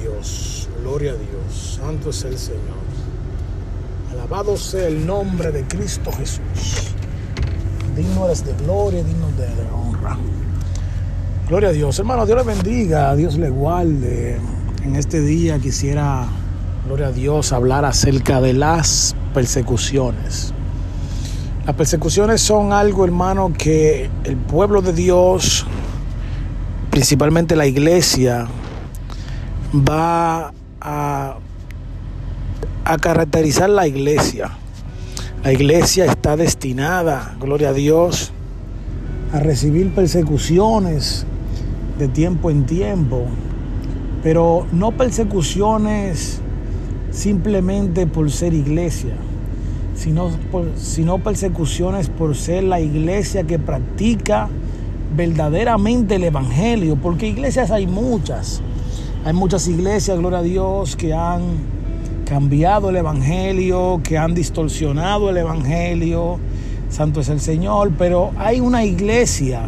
Dios, gloria a Dios, santo es el Señor. Alabado sea el nombre de Cristo Jesús. Digno eres de gloria, digno de honra. Gloria a Dios, hermano, Dios le bendiga, Dios le guarde. En este día quisiera, gloria a Dios, hablar acerca de las persecuciones. Las persecuciones son algo, hermano, que el pueblo de Dios, principalmente la iglesia, va a, caracterizar la iglesia. La iglesia está destinada, gloria a Dios, a recibir persecuciones de tiempo en tiempo, pero no persecuciones simplemente por ser iglesia, sino, sino persecuciones por ser la iglesia que practica verdaderamente el Evangelio, porque iglesias hay muchas, hay muchas iglesias, gloria a Dios, que han cambiado el Evangelio, que han distorsionado el Evangelio, santo es el Señor, pero hay una iglesia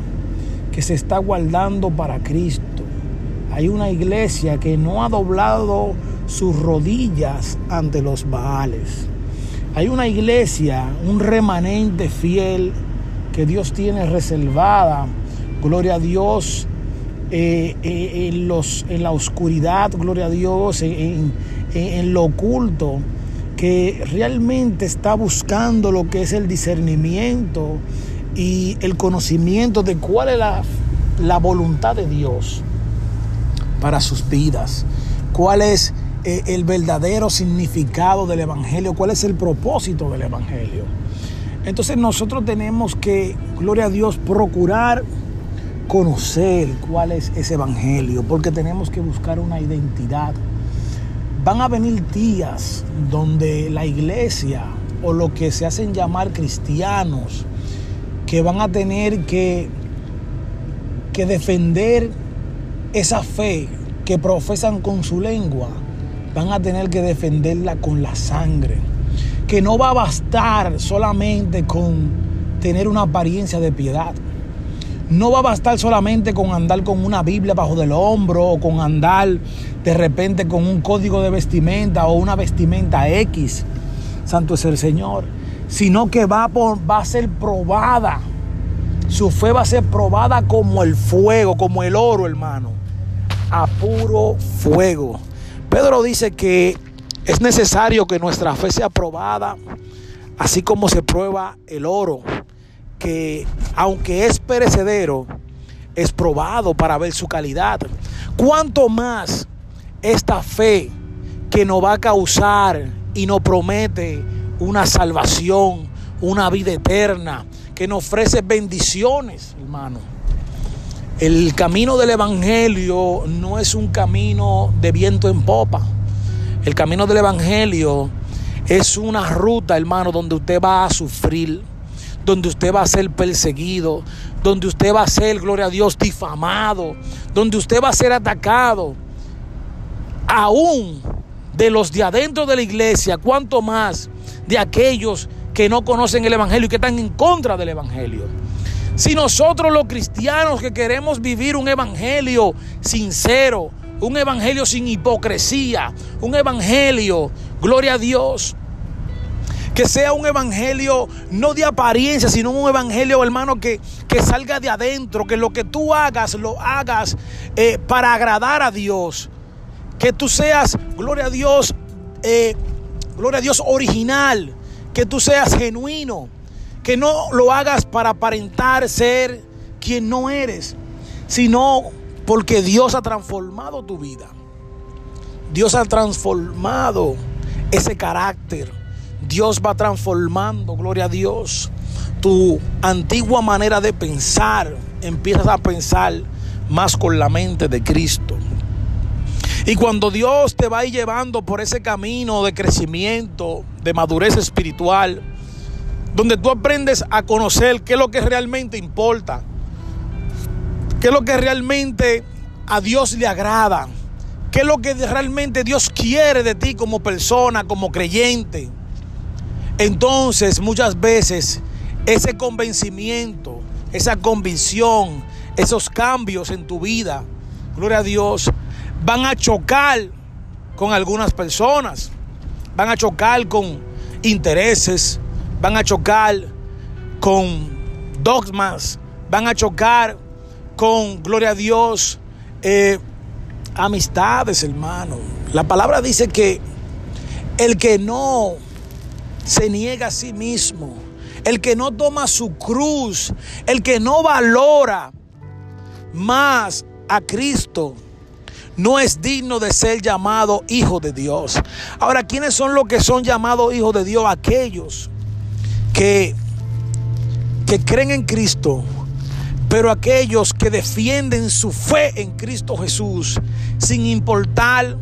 que se está guardando para Cristo. Hay una iglesia que no ha doblado sus rodillas ante los Baales. Hay una iglesia, un remanente fiel que Dios tiene reservada, gloria a Dios, eh, eh, en, los, en la oscuridad, gloria a Dios, en, en, lo oculto, que realmente está buscando lo que es el discernimiento y el conocimiento de cuál es la, la voluntad de Dios para sus vidas, cuál es eh, el verdadero significado del Evangelio, cuál es el propósito del Evangelio. Entonces nosotros tenemos que, gloria a Dios, procurar conocer cuál es ese Evangelio, porque tenemos que buscar una identidad. Van a venir días donde la iglesia o lo que se hacen llamar cristianos, que van a tener que, que defender esa fe que profesan con su lengua, van a tener que defenderla con la sangre. Que no va a bastar solamente con tener una apariencia de piedad. No va a bastar solamente con andar con una Biblia bajo del hombro o con andar de repente con un código de vestimenta o una vestimenta X. Santo es el Señor. Sino que va, por, va a ser probada. Su fe va a ser probada como el fuego, como el oro, hermano. A puro fuego. Pedro dice que es necesario que nuestra fe sea probada, así como se prueba el oro, que aunque es perecedero, es probado para ver su calidad. ¿Cuánto más esta fe que nos va a causar y nos promete una salvación, una vida eterna, que nos ofrece bendiciones, hermano? El camino del Evangelio no es un camino de viento en popa. El camino del Evangelio es una ruta, hermano, donde usted va a sufrir, donde usted va a ser perseguido, donde usted va a ser, gloria a Dios, difamado, donde usted va a ser atacado. Aún de los de adentro de la iglesia, cuanto más de aquellos que no conocen el Evangelio y que están en contra del Evangelio. Si nosotros los cristianos que queremos vivir un evangelio sincero, un evangelio sin hipocresía, un evangelio, gloria a Dios, que sea un evangelio no de apariencia, sino un evangelio, hermano, que, que salga de adentro, que lo que tú hagas, lo hagas eh, para agradar a Dios. Que tú seas, gloria a Dios, eh, gloria a Dios original, que tú seas genuino que no lo hagas para aparentar ser quien no eres, sino porque Dios ha transformado tu vida. Dios ha transformado ese carácter. Dios va transformando, gloria a Dios, tu antigua manera de pensar. Empiezas a pensar más con la mente de Cristo. Y cuando Dios te va llevando por ese camino de crecimiento, de madurez espiritual, donde tú aprendes a conocer qué es lo que realmente importa, qué es lo que realmente a Dios le agrada, qué es lo que realmente Dios quiere de ti como persona, como creyente. Entonces muchas veces ese convencimiento, esa convicción, esos cambios en tu vida, gloria a Dios, van a chocar con algunas personas, van a chocar con intereses, van a chocar con dogmas, van a chocar con, gloria a Dios, eh, amistades, hermano. La palabra dice que el que no se niega a sí mismo, el que no toma su cruz, el que no valora más a Cristo, no es digno de ser llamado hijo de Dios. Ahora, ¿quiénes son los que son llamados hijos de Dios? Aquellos que, que creen en Cristo, pero aquellos que defienden su fe en Cristo Jesús, sin importar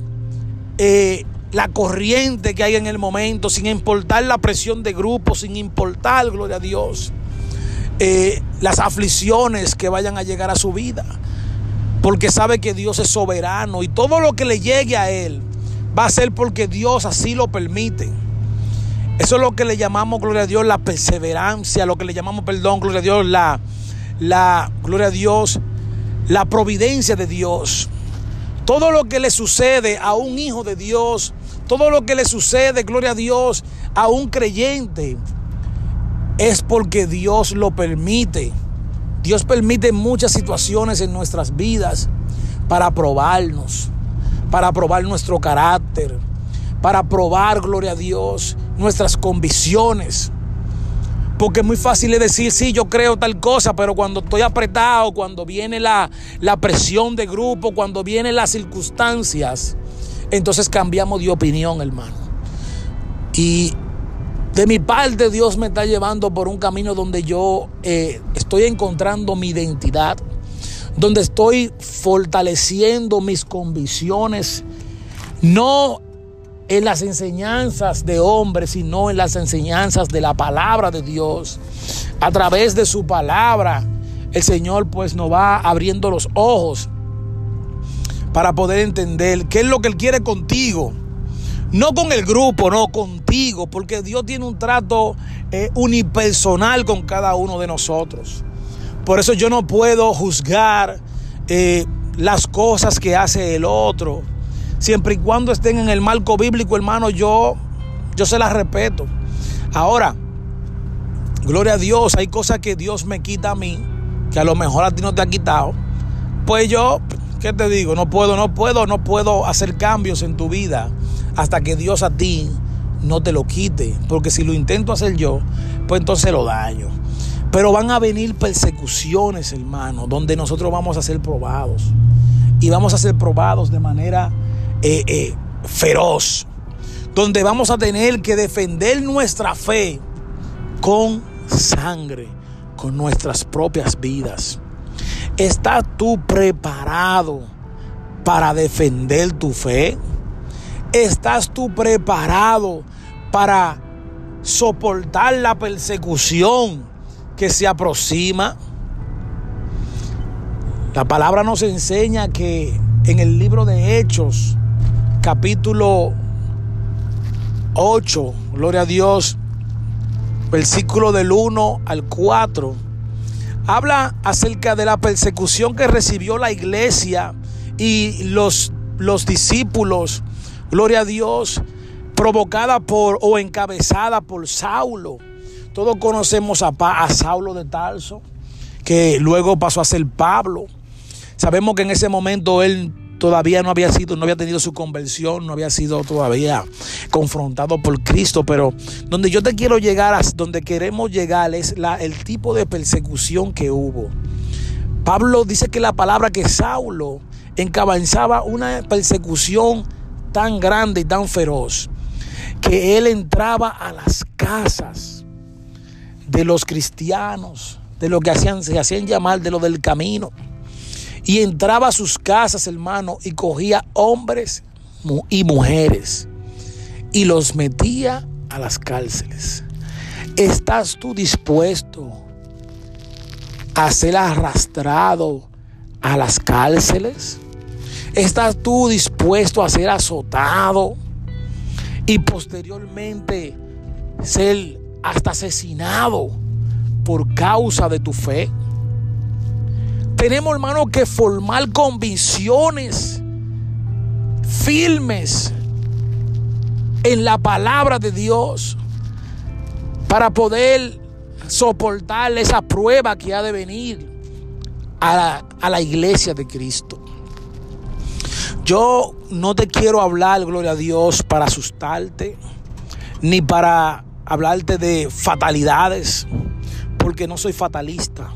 eh, la corriente que hay en el momento, sin importar la presión de grupo, sin importar, gloria a Dios, eh, las aflicciones que vayan a llegar a su vida. Porque sabe que Dios es soberano y todo lo que le llegue a Él va a ser porque Dios así lo permite. Eso es lo que le llamamos, gloria a Dios, la perseverancia, lo que le llamamos, perdón, gloria a Dios, la, la, gloria a Dios, la providencia de Dios. Todo lo que le sucede a un hijo de Dios todo lo que le sucede, gloria a Dios, a un creyente, es porque Dios lo permite. Dios permite muchas situaciones en nuestras vidas para probarnos, para probar nuestro carácter, para probar, gloria a Dios, nuestras convicciones. Porque es muy fácil decir, sí, yo creo tal cosa, pero cuando estoy apretado, cuando viene la, la presión de grupo, cuando vienen las circunstancias, entonces cambiamos de opinión, hermano. Y de mi parte Dios me está llevando por un camino donde yo eh, estoy encontrando mi identidad, donde estoy fortaleciendo mis convicciones, no en las enseñanzas de hombres, sino en las enseñanzas de la palabra de Dios. A través de su palabra, el Señor pues nos va abriendo los ojos para poder entender qué es lo que Él quiere contigo. No con el grupo, no, contigo, porque Dios tiene un trato eh, unipersonal con cada uno de nosotros. Por eso yo no puedo juzgar eh, las cosas que hace el otro. Siempre y cuando estén en el marco bíblico, hermano, yo, yo se las respeto. Ahora, gloria a Dios, hay cosas que Dios me quita a mí, que a lo mejor a ti no te ha quitado. Pues yo ¿Qué te digo? No puedo, no puedo, no puedo hacer cambios en tu vida hasta que Dios a ti no te lo quite. Porque si lo intento hacer yo, pues entonces lo daño. Pero van a venir persecuciones, hermano, donde nosotros vamos a ser probados. Y vamos a ser probados de manera eh, eh, feroz. Donde vamos a tener que defender nuestra fe con sangre, con nuestras propias vidas. ¿Estás tú preparado para defender tu fe? ¿Estás tú preparado para soportar la persecución que se aproxima? La palabra nos enseña que en el libro de Hechos, capítulo 8, gloria a Dios, versículo del 1 al 4, habla acerca de la persecución que recibió la iglesia y los, los discípulos, gloria a Dios, provocada por o encabezada por Saulo. Todos conocemos a, a Saulo de Tarso, que luego pasó a ser Pablo. Sabemos que en ese momento él todavía no había sido, no había tenido su conversión, no había sido todavía confrontado por Cristo, pero donde yo te quiero llegar, donde queremos llegar es el tipo de persecución que hubo. Pablo dice que la palabra que Saulo encabezaba una persecución tan grande y tan feroz que él entraba a las casas de los cristianos, de lo que hacían, se hacían llamar de lo del camino y entraba a sus casas, hermano, y cogía hombres y mujeres y los metía a las cárceles. ¿Estás tú dispuesto a ser arrastrado a las cárceles? ¿Estás tú dispuesto a ser azotado y posteriormente ser hasta asesinado por causa de tu fe? Tenemos, hermano, que formar convicciones firmes en la palabra de Dios para poder soportar esa prueba que ha de venir a a la iglesia de Cristo. Yo no te quiero hablar, gloria a Dios, para asustarte, ni para hablarte de fatalidades, porque no soy fatalista,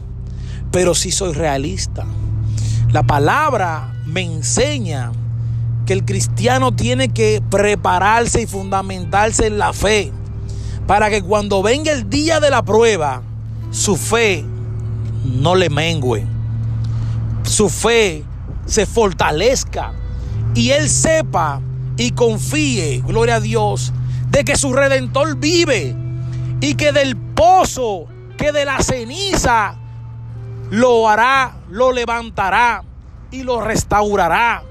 pero sí soy realista. La palabra me enseña que el cristiano tiene que prepararse y fundamentarse en la fe para que cuando venga el día de la prueba, su fe no le mengue, su fe se fortalezca y él sepa y confíe, gloria a Dios, de que su redentor vive y que del pozo, que de la ceniza, lo hará, lo levantará y lo restaurará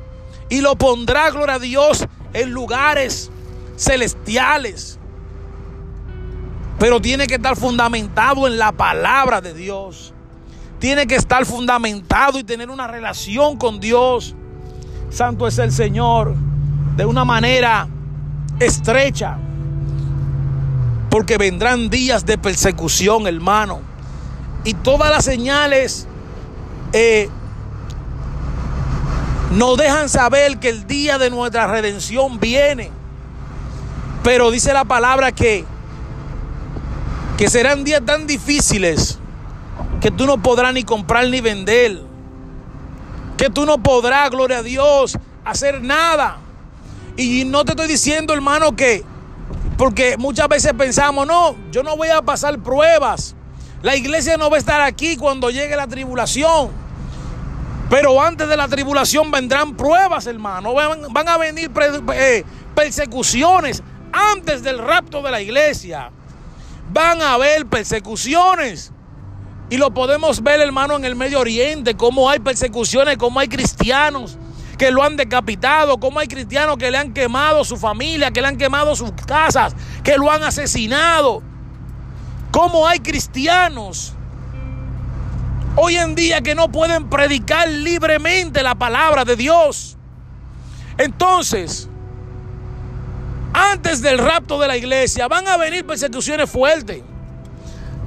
y lo pondrá, gloria a Dios, en lugares celestiales. Pero tiene que estar fundamentado en la palabra de Dios. Tiene que estar fundamentado y tener una relación con Dios. Santo es el Señor de una manera estrecha. Porque vendrán días de persecución, hermano. Y todas las señales eh, nos dejan saber que el día de nuestra redención viene. Pero dice la palabra que, que serán días tan difíciles que tú no podrás ni comprar ni vender. Que tú no podrás, gloria a Dios, hacer nada. Y no te estoy diciendo, hermano, que, porque muchas veces pensamos, no, yo no voy a pasar pruebas. La iglesia no va a estar aquí cuando llegue la tribulación. Pero antes de la tribulación vendrán pruebas, hermano. Van, a venir eh, persecuciones antes del rapto de la iglesia. Van a haber persecuciones. Y lo podemos ver, hermano, en el Medio Oriente, cómo hay persecuciones, cómo hay cristianos que lo han decapitado, cómo hay cristianos que le han quemado su familia, que le han quemado sus casas, que lo han asesinado. Cómo hay cristianos hoy en día que no pueden predicar libremente la palabra de Dios. Entonces, antes del rapto de la iglesia, van a venir persecuciones fuertes.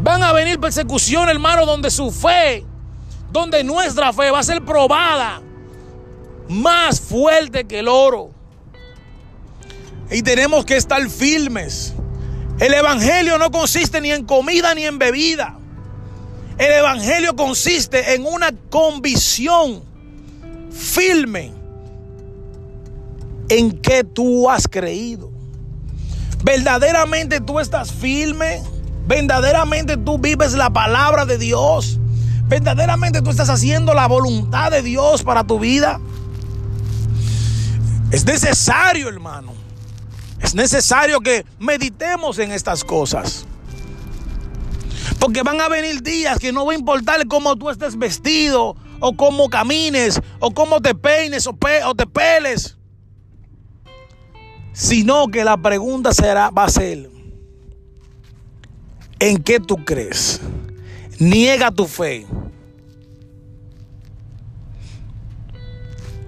Van a venir persecuciones, hermano, donde su fe, donde nuestra fe va a ser probada más fuerte que el oro. Y tenemos que estar firmes. El Evangelio no consiste ni en comida ni en bebida. El Evangelio consiste en una convicción firme en que tú has creído. Verdaderamente tú estás firme. Verdaderamente tú vives la palabra de Dios. Verdaderamente tú estás haciendo la voluntad de Dios para tu vida. Es necesario, hermano. Es necesario que meditemos en estas cosas. Porque van a venir días que no va a importar cómo tú estés vestido, o cómo camines, o cómo te peines, o, te peles. Sino que la pregunta será, va a ser, ¿en qué tú crees? Niega tu fe.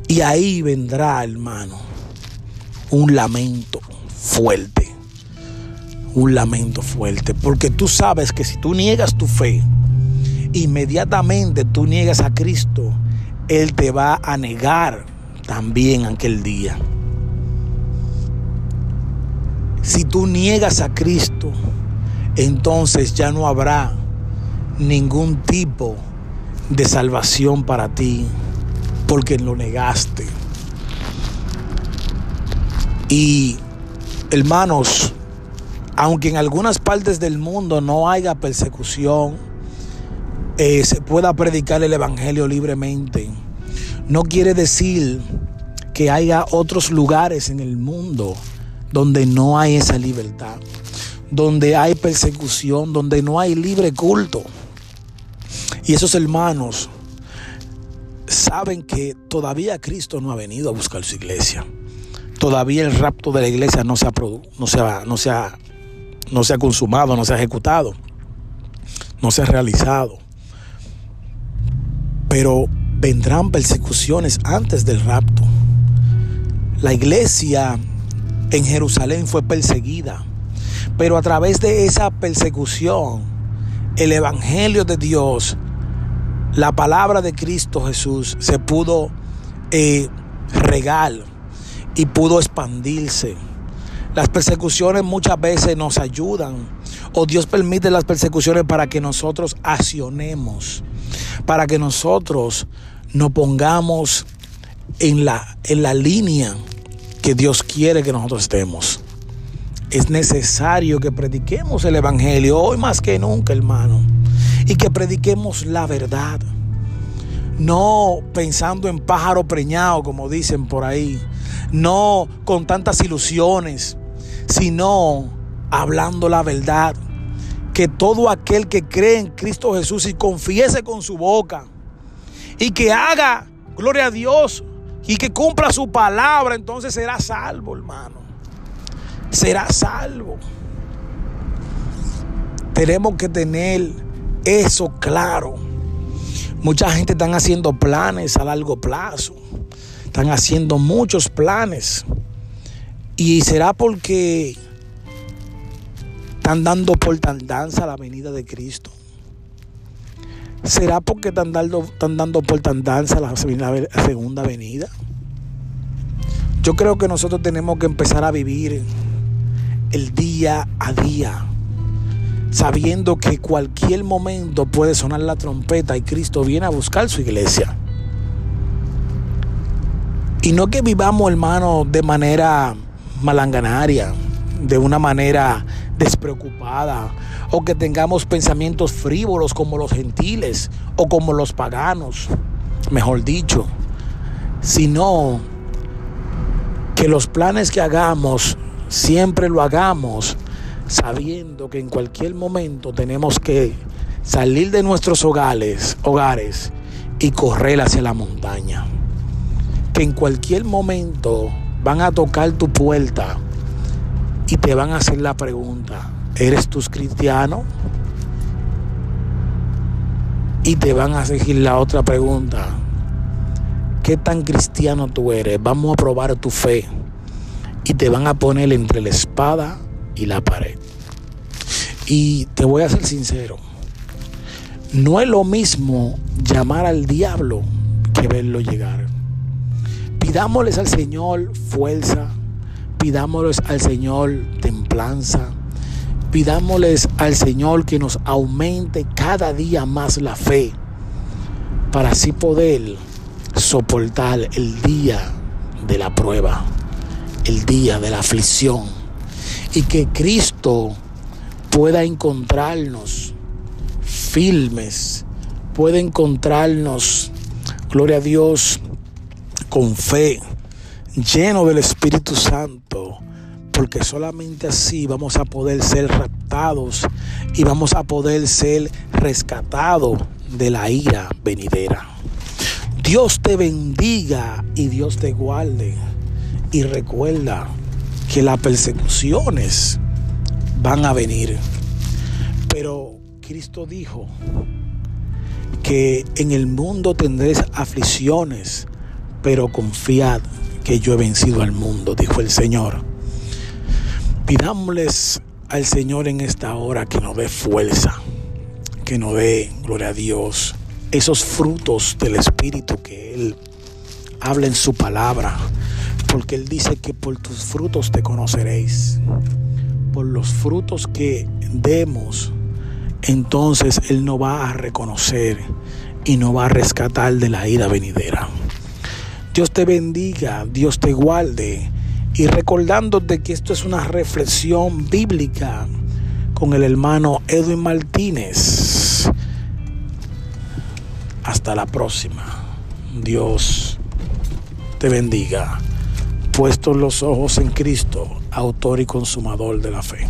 Y ahí vendrá, hermano, un lamento fuerte un lamento fuerte, porque tú sabes que si tú niegas tu fe, inmediatamente tú niegas a Cristo, Él te va a negar también aquel día. Si tú niegas a Cristo, entonces ya no habrá ningún tipo de salvación para ti, porque lo negaste. Y hermanos, aunque en algunas partes del mundo no haya persecución, eh, se pueda predicar el Evangelio libremente, no quiere decir que haya otros lugares en el mundo donde no hay esa libertad, donde hay persecución, donde no hay libre culto. Y esos hermanos saben que todavía Cristo no ha venido a buscar su iglesia. Todavía el rapto de la iglesia no se ha, no se ha, consumado, no se ha ejecutado, no se ha realizado. Pero vendrán persecuciones antes del rapto. La iglesia en Jerusalén fue perseguida, pero a través de esa persecución, el Evangelio de Dios, la palabra de Cristo Jesús se pudo eh, regar y pudo expandirse. Las persecuciones muchas veces nos ayudan o Dios permite las persecuciones para que nosotros accionemos, para que nosotros nos pongamos en la, en la línea que Dios quiere que nosotros estemos. Es necesario que prediquemos el Evangelio hoy más que nunca, hermano, y que prediquemos la verdad. No pensando en pájaro preñado, como dicen por ahí, no con tantas ilusiones, sino hablando la verdad. Que todo aquel que cree en Cristo Jesús y confiese con su boca y que haga, gloria a Dios, y que cumpla su palabra, entonces será salvo, hermano. Será salvo. Tenemos que tener eso claro. Mucha gente están haciendo planes a largo plazo. Están haciendo muchos planes. Y será porque están dando por tardanza la venida de Cristo. ¿Será porque están dando, están dando por tardanza la segunda venida? Yo creo que nosotros tenemos que empezar a vivir el día a día, sabiendo que cualquier momento puede sonar la trompeta y Cristo viene a buscar su iglesia. Y no que vivamos, hermano, de manera malanganaria, de una manera despreocupada, o que tengamos pensamientos frívolos como los gentiles o como los paganos, mejor dicho, sino que los planes que hagamos siempre lo hagamos sabiendo que en cualquier momento tenemos que salir de nuestros hogares, hogares y correr hacia la montaña. En cualquier momento van a tocar tu puerta y te van a hacer la pregunta, ¿eres tú cristiano? Y te van a seguir la otra pregunta, ¿qué tan cristiano tú eres? Vamos a probar tu fe. Y te van a poner entre la espada y la pared. Y te voy a ser sincero, no es lo mismo llamar al diablo que verlo llegar. Pidámosles al Señor fuerza, pidámosles al Señor templanza, pidámosles al Señor que nos aumente cada día más la fe para así poder soportar el día de la prueba, el día de la aflicción y que Cristo pueda encontrarnos firmes, pueda encontrarnos, gloria a Dios, con fe, lleno del Espíritu Santo, porque solamente así vamos a poder ser raptados y vamos a poder ser rescatados de la ira venidera. Dios te bendiga y Dios te guarde. Y recuerda que las persecuciones van a venir. Pero Cristo dijo que en el mundo tendréis aflicciones, pero confiad que yo he vencido al mundo, dijo el Señor. Pidámosles al Señor en esta hora que nos dé fuerza, que nos dé, gloria a Dios, esos frutos del Espíritu que Él habla en su palabra, porque Él dice que por tus frutos te conoceréis, por los frutos que demos, entonces Él no va a reconocer y no va a rescatar de la ira venidera. Dios te bendiga, Dios te guarde y recordándote que esto es una reflexión bíblica con el hermano Edwin Martínez. Hasta la próxima. Dios te bendiga. Puestos los ojos en Cristo, autor y consumador de la fe.